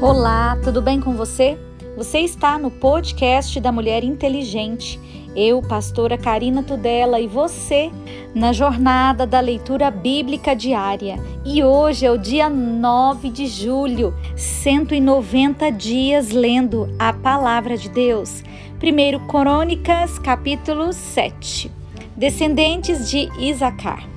Olá, tudo bem com você? Você está no podcast da Mulher Inteligente. Eu, pastora Karina Tudela, e você na jornada da leitura bíblica diária. E hoje é o dia 9 de julho, 190 dias lendo a palavra de Deus. 1 Crônicas, capítulo 7. Descendentes de Isacar.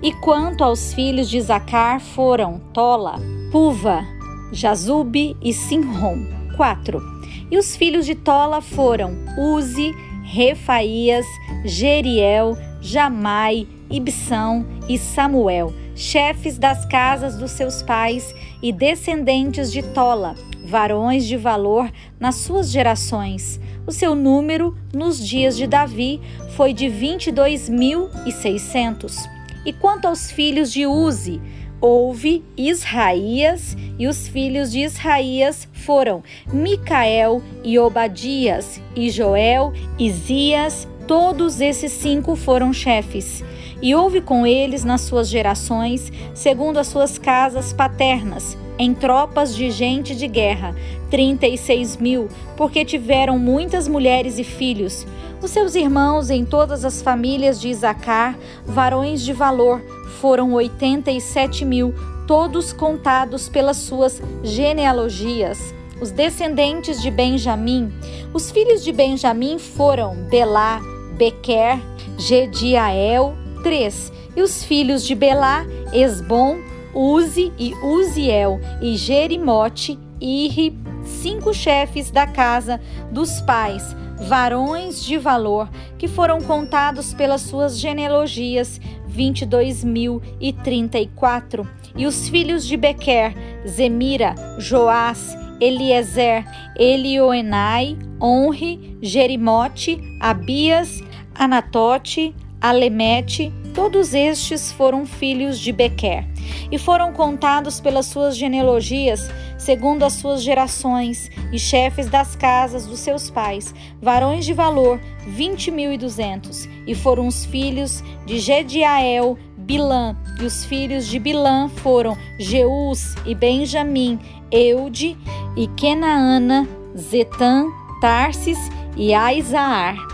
E quanto aos filhos de Isacar foram Tola, Puva, Jazube e Sinrom. 4. E os filhos de Tola foram Uzi, Refaías, Jeriel, Jamai, Ibsão e Samuel, chefes das casas dos seus pais e descendentes de Tola, varões de valor nas suas gerações. O seu número nos dias de Davi foi de 22.600. E quanto aos filhos de Uzi, houve Israías, e os filhos de Israías foram Micael e Obadias, e Joel, Isias, todos esses cinco foram chefes. E houve com eles nas suas gerações, segundo as suas casas paternas, em tropas de gente de guerra, trinta e seis mil, porque tiveram muitas mulheres e filhos. Os seus irmãos em todas as famílias de Isacar, varões de valor, foram 87 mil, todos contados pelas suas genealogias. Os descendentes de Benjamim, os filhos de Benjamim foram Belá, Bequer, Gediael, três, e os filhos de Belá, Esbom, Uzi e Uziel, e Jerimote, Irri, cinco chefes da casa dos pais, varões de valor, que foram contados pelas suas genealogias, 22.034. E os filhos de Bequer, Zemira, Joás, Eliezer, Elioenai, Onre, Jerimote, Abias, Anatote, Alemete, todos estes foram filhos de Bequer, e foram contados pelas suas genealogias, segundo as suas gerações, e chefes das casas dos seus pais, varões de valor, vinte mil e duzentos, e foram os filhos de Gediael, Bilã, e os filhos de Bilã foram Jeus e Benjamim, Eude e Kenaana, Zetã, Tarsis e Aizaar.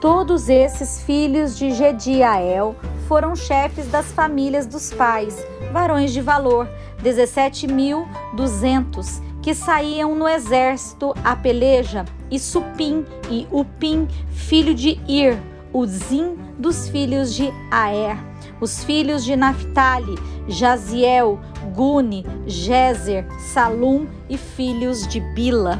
Todos esses filhos de Gediael foram chefes das famílias dos pais, varões de valor, 17.200, que saíam no exército a peleja, e Supim e Upim, filho de Ir, Uzim dos filhos de Aer, os filhos de Naphtali, Jaziel, Gune, Jezer, Salum e filhos de Bila,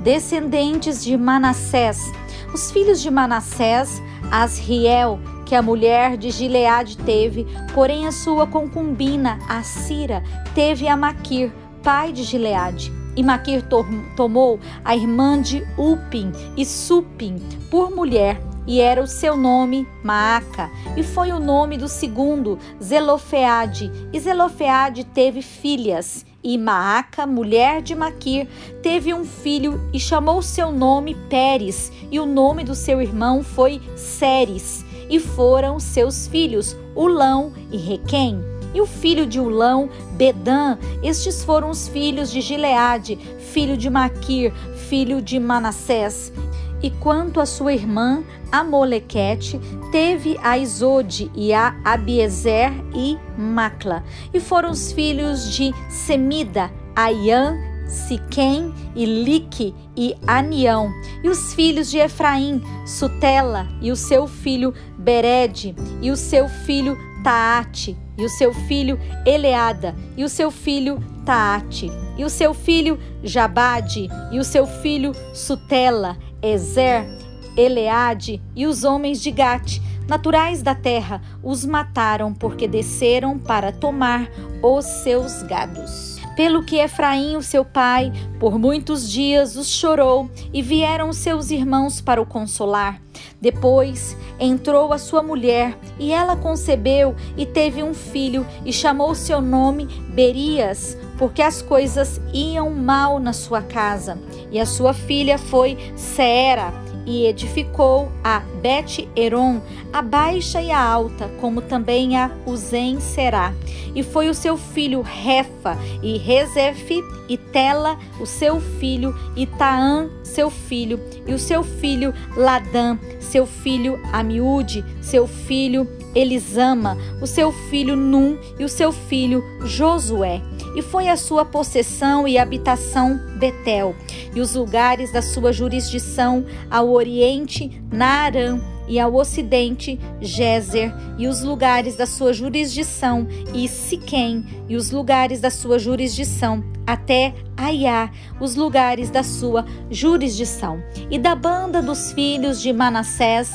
descendentes de Manassés, os filhos de Manassés, Asriel, que a mulher de Gileade teve, porém a sua concubina, Assira, teve a Maquir, pai de Gileade. E Maquir to tomou a irmã de Upim e Supim por mulher, e era o seu nome Maaca, e foi o nome do segundo, Zelofeade. E Zelofeade teve filhas. E Maaca, mulher de Maquir, teve um filho e chamou seu nome Pérez, e o nome do seu irmão foi Séres. E foram seus filhos Ulão e Requém. E o filho de Ulão, Bedã, estes foram os filhos de Gileade, filho de Maquir, filho de Manassés. E quanto a sua irmã, Amolequete, teve a Isode e a Abiezer e Macla. E foram os filhos de Semida, Aian, Siquém e Lique e Anião. E os filhos de Efraim, Sutela e o seu filho Bered e o seu filho Taate e o seu filho Eleada e o seu filho Taate e o seu filho Jabade e o seu filho Sutela Ezer, Eleade e os homens de Gate, naturais da terra, os mataram porque desceram para tomar os seus gados. Pelo que Efraim, o seu pai, por muitos dias os chorou e vieram seus irmãos para o consolar. Depois entrou a sua mulher e ela concebeu e teve um filho e chamou seu nome Berias, porque as coisas iam mal na sua casa. E a sua filha foi Seera, e edificou a Bet-Eron, a baixa e a alta, como também a Uzen Será. E foi o seu filho Refa e Rezefe e Tela, o seu filho, e Taã, seu filho, e o seu filho Ladã, seu filho Amiúde, seu filho Elisama, o seu filho Num e o seu filho Josué. E foi a sua possessão e habitação Betel, e os lugares da sua jurisdição ao oriente, Naarã, e ao ocidente Gezer e os lugares da sua jurisdição e Siquém e os lugares da sua jurisdição até Aiá, os lugares da sua jurisdição. E da banda dos filhos de Manassés,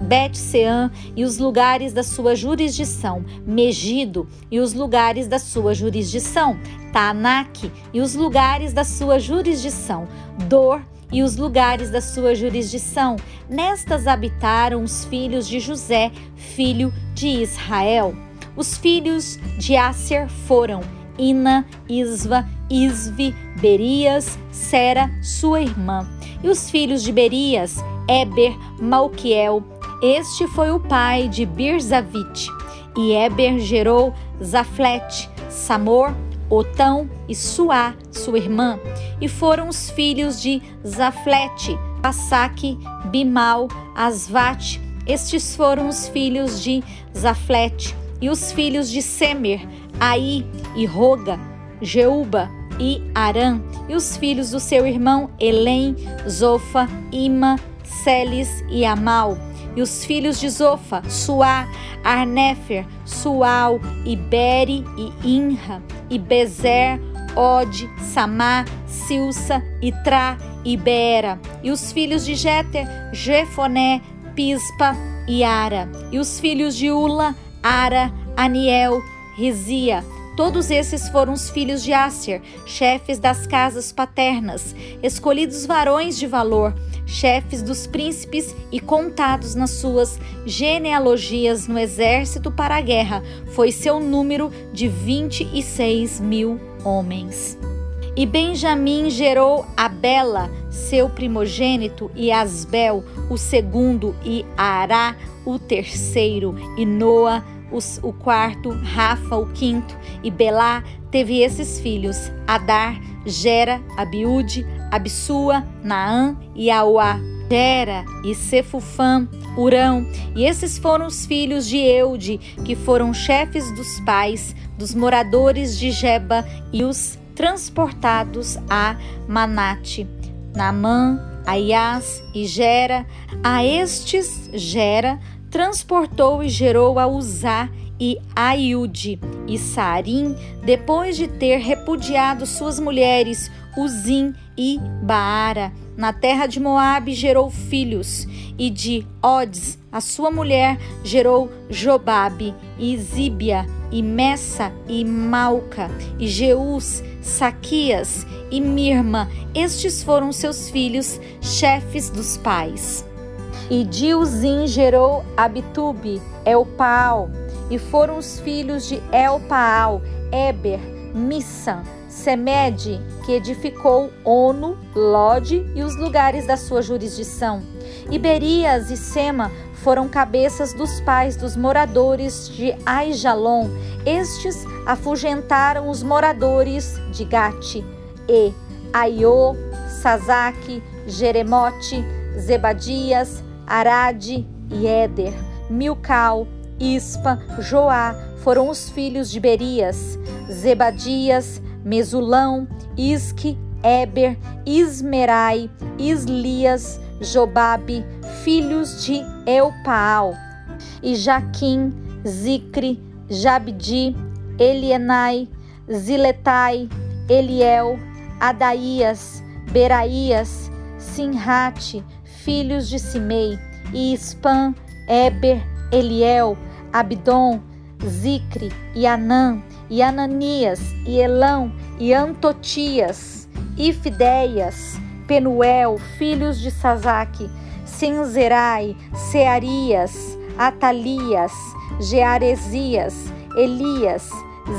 Bet-Sean e os lugares da sua jurisdição, Megido e os lugares da sua jurisdição, Taanac e os lugares da sua jurisdição, Dor e os lugares da sua jurisdição. Nestas habitaram os filhos de José, filho de Israel. Os filhos de Asser foram Ina, Isva, Isvi, Berias, Sera, sua irmã. E os filhos de Berias, Eber, Malquiel. Este foi o pai de Birzavite. E Eber gerou Zaflete, Samor, Otão e Suá, sua irmã, e foram os filhos de Zaflete, Passaque, Bimal, Asvate. Estes foram os filhos de Zaflete, e os filhos de Semer, Aí e Roga, Jeuba e Arã, e os filhos do seu irmão Elém, Zofa, Ima, Celis e Amal. E os filhos de Zofa, Suá, Arnefer, Sual, Iberi e Inra, e Bezer, Ode, Samá, Silsa, Itra e Bera. E os filhos de Jeter, Jefoné, Pispa e Ara. E os filhos de Ula, Ara, Aniel, Rizia. Todos esses foram os filhos de Asser, chefes das casas paternas, escolhidos varões de valor, chefes dos príncipes e contados nas suas genealogias no exército para a guerra, foi seu número de 26 mil homens. E Benjamim gerou Abela, seu primogênito, e Asbel, o segundo, e Ará, o terceiro, e Noa, o quarto, Rafa, o quinto, e Belá teve esses filhos: Adar, Gera, Abiúde, Absua, Naã e Auá. Gera e Cefufã, Urão, e esses foram os filhos de Eude, que foram chefes dos pais dos moradores de Jeba e os transportados a Manate. Naamã, Aias e Gera, a estes Gera transportou e gerou a Uzá e Aiude e Sarim, depois de ter repudiado suas mulheres, Uzim e Baara. Na terra de Moabe gerou filhos, e de Odes, a sua mulher, gerou Jobabe, e Zíbia, e Messa, e Malca, e Jeus, Saquias e Mirma. Estes foram seus filhos, chefes dos pais. E Dilzim gerou Abitube, Elpaal, e foram os filhos de Elpaal, Eber, Missan, Semede, que edificou Ono, Lode e os lugares da sua jurisdição. Iberias e Sema foram cabeças dos pais dos moradores de Aijalon. Estes afugentaram os moradores de Gate, e Aiô, Sazaque, Jeremote, Zebadias, Arade e Éder, Milcal, Ispa, Joá foram os filhos de Berias, Zebadias, Mesulão, Isque, Eber, Ismerai, Islias, Jobabe, filhos de Eupaal, e Jaquim, Zicre, Jabdi, Elienai, Ziletai, Eliel, Adaías, Beraías, Sinrate, filhos de Simei, e Ispan, Eber, Eliel, Abdon, Zicre, e Anã, e Ananias, e Elão, e Antotias, e Fideias, Penuel, filhos de Sazaque, Sinzerai, Searias, Atalias, Gearesias, Elias,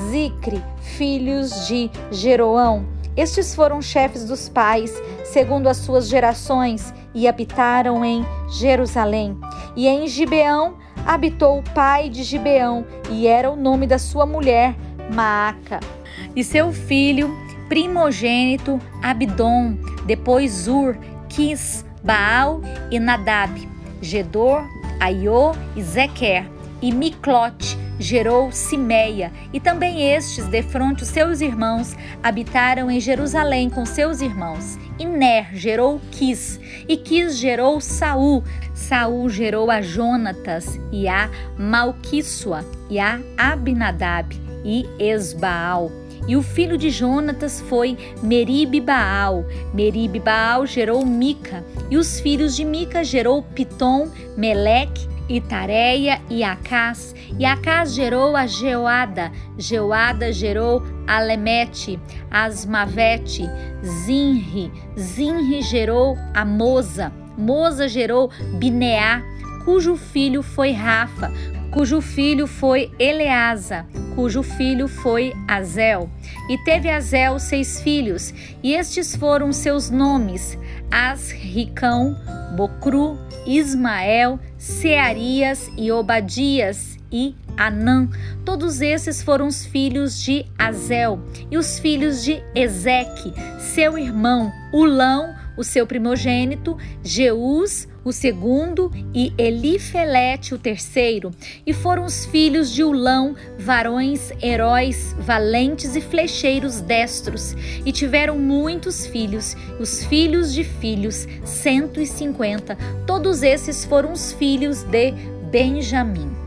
Zicre, filhos de Jeroão. Estes foram chefes dos pais, segundo as suas gerações, e habitaram em Jerusalém. E em Gibeão habitou o pai de Gibeão, e era o nome da sua mulher, Maaca. E seu filho primogênito, Abdom, depois Zur, Quis, Baal e Nadab, Gedor, Aiô e Zequer, e Miclote gerou Simeia, e também estes, defronte os seus irmãos, habitaram em Jerusalém com seus irmãos. E Ner gerou Quis, e Quis gerou Saul. Saul gerou a Jonatas, e a Malquissua, e a Abinadab, e Esbaal. E o filho de Jonatas foi Meribe Baal. Meribe Baal gerou Mica. E os filhos de Mica gerou Pitom, Meleque, Itareia e Acás. E Acás gerou a Geoada. Geoada gerou Alemete, Asmavete, Zinri. Zinri gerou a Moza. Moza gerou Bineá, cujo filho foi Rafa, cujo filho foi Eleasa, cujo filho foi Azel. E teve Azel seis filhos, e estes foram seus nomes: Asricão, Bocru, Ismael, Searias e Obadias e Anã. Todos esses foram os filhos de Azel e os filhos de Ezeque, seu irmão, Ulão, o seu primogênito, Jeus, o segundo, e Elifelete, o terceiro. E foram os filhos de Ulão, varões, heróis, valentes e flecheiros destros. E tiveram muitos filhos, os filhos de filhos, cento e cinquenta. Todos esses foram os filhos de Benjamim.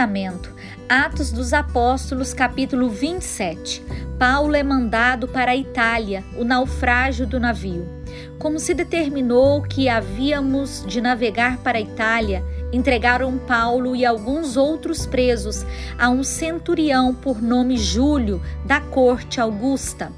Testamento, Atos dos Apóstolos, capítulo 27. Paulo é mandado para a Itália, o naufrágio do navio. Como se determinou que havíamos de navegar para a Itália, entregaram Paulo e alguns outros presos a um centurião por nome Júlio, da corte Augusta.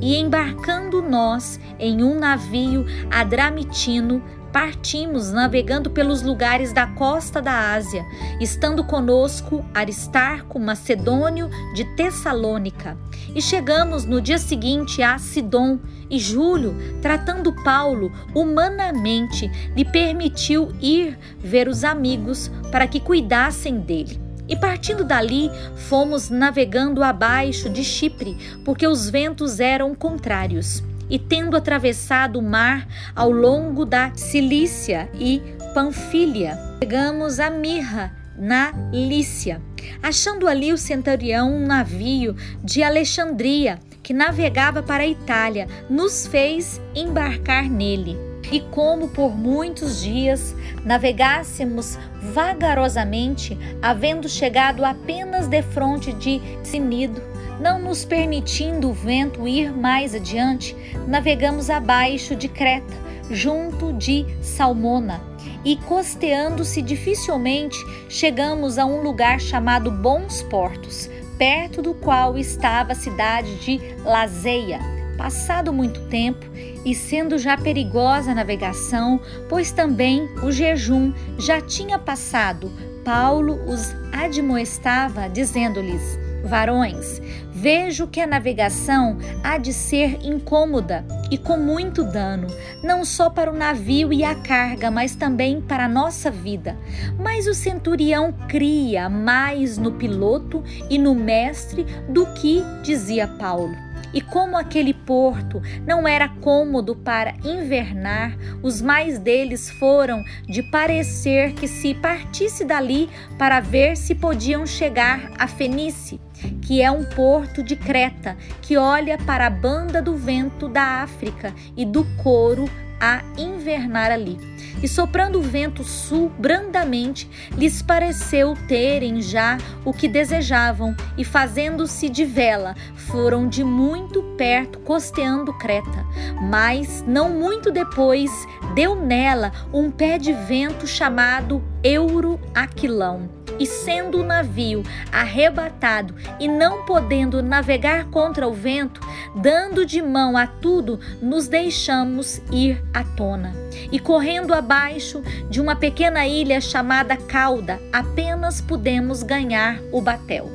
E embarcando nós em um navio adramitino, partimos navegando pelos lugares da costa da Ásia, estando conosco Aristarco, macedônio de Tessalônica. E chegamos no dia seguinte a Sidom, e Júlio, tratando Paulo humanamente, lhe permitiu ir ver os amigos para que cuidassem dele. E partindo dali, fomos navegando abaixo de Chipre, porque os ventos eram contrários e tendo atravessado o mar ao longo da Cilícia e Panfilha, chegamos a Mirra, na Lícia, achando ali o centurião um navio de Alexandria que navegava para a Itália, nos fez embarcar nele. E como por muitos dias navegássemos vagarosamente, havendo chegado apenas defronte de Sinido, não nos permitindo o vento ir mais adiante, navegamos abaixo de Creta, junto de Salmona, e costeando-se dificilmente, chegamos a um lugar chamado Bons Portos, perto do qual estava a cidade de Lazeia. Passado muito tempo e sendo já perigosa a navegação, pois também o jejum já tinha passado, Paulo os admoestava, dizendo-lhes: Varões, vejo que a navegação há de ser incômoda e com muito dano, não só para o navio e a carga, mas também para a nossa vida. Mas o centurião cria mais no piloto e no mestre do que dizia Paulo. E como aquele porto não era cômodo para invernar, os mais deles foram de parecer que se partisse dali para ver se podiam chegar a Fenice que é um porto de Creta que olha para a banda do vento da África e do couro a invernar ali. E soprando o vento sul brandamente, lhes pareceu terem já o que desejavam, e fazendo-se de vela, foram de muito perto costeando Creta. Mas, não muito depois, deu nela um pé de vento chamado Euroaquilão e sendo o navio arrebatado e não podendo navegar contra o vento, dando de mão a tudo, nos deixamos ir à tona. E correndo abaixo de uma pequena ilha chamada Cauda, apenas pudemos ganhar o batel.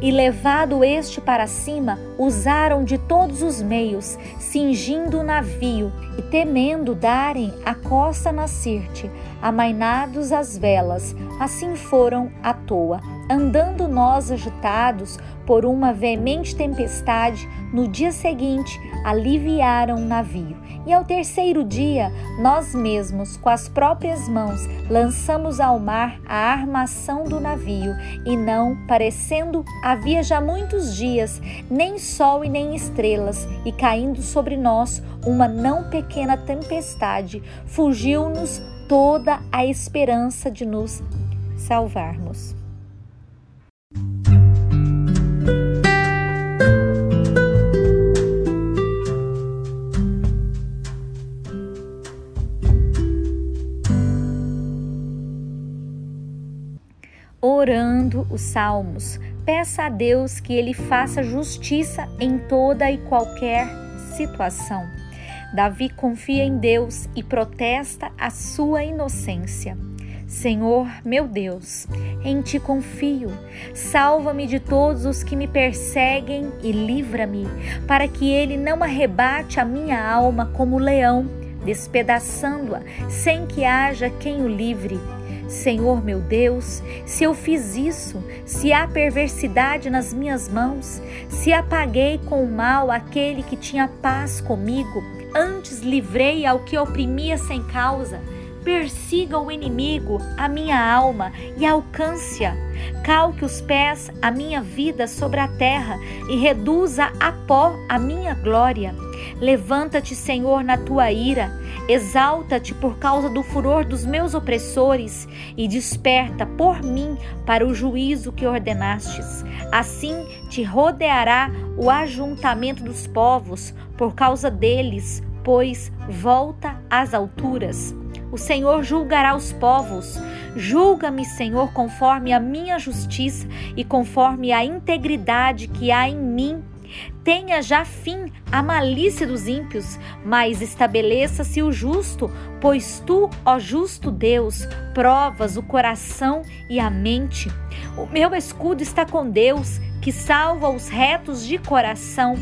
E levado este para cima, usaram de todos os meios, cingindo o navio e temendo darem a costa na Sirte, amainados as velas, assim foram à toa. Andando nós agitados por uma veemente tempestade, no dia seguinte aliviaram o navio. E ao terceiro dia, nós mesmos, com as próprias mãos, lançamos ao mar a armação do navio, e não, parecendo havia já muitos dias, nem sol e nem estrelas, e caindo sobre nós uma não pequena tempestade, fugiu-nos toda a esperança de nos salvarmos. Orando os salmos, peça a Deus que ele faça justiça em toda e qualquer situação. Davi confia em Deus e protesta a sua inocência. Senhor, meu Deus, em ti confio. Salva-me de todos os que me perseguem e livra-me, para que ele não arrebate a minha alma como leão, despedaçando-a, sem que haja quem o livre. Senhor meu Deus, se eu fiz isso, se há perversidade nas minhas mãos, se apaguei com o mal aquele que tinha paz comigo, antes livrei ao que oprimia sem causa, persiga o inimigo, a minha alma, e alcance-a. Calque os pés a minha vida sobre a terra e reduza a pó a minha glória. Levanta-te, Senhor, na tua ira, exalta-te por causa do furor dos meus opressores e desperta por mim para o juízo que ordenastes. Assim te rodeará o ajuntamento dos povos por causa deles, pois volta às alturas. O Senhor julgará os povos. Julga-me, Senhor, conforme a minha justiça e conforme a integridade que há em mim Tenha já fim a malícia dos ímpios, mas estabeleça-se o justo, pois tu, ó justo Deus, provas o coração e a mente. O meu escudo está com Deus, que salva os retos de coração.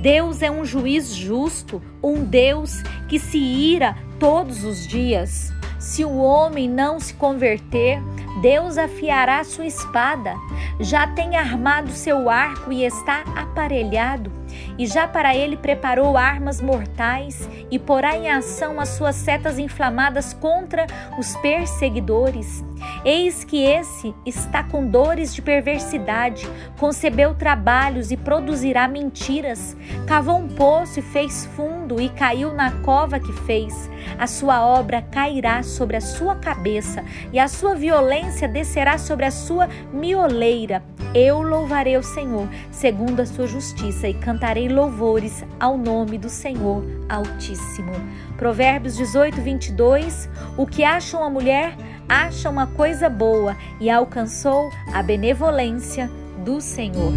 Deus é um juiz justo, um Deus que se ira todos os dias. Se o homem não se converter, Deus afiará sua espada, já tem armado seu arco e está aparelhado, e já para ele preparou armas mortais e porá em ação as suas setas inflamadas contra os perseguidores. Eis que esse está com dores de perversidade, concebeu trabalhos e produzirá mentiras, cavou um poço e fez fundo e caiu na cova que fez. A sua obra cairá sobre a sua cabeça e a sua violência descerá sobre a sua mioleira. Eu louvarei o Senhor segundo a sua justiça e cantarei louvores ao nome do Senhor Altíssimo. Provérbios 18, 22. O que acha uma mulher, acha uma coisa boa e alcançou a benevolência do Senhor.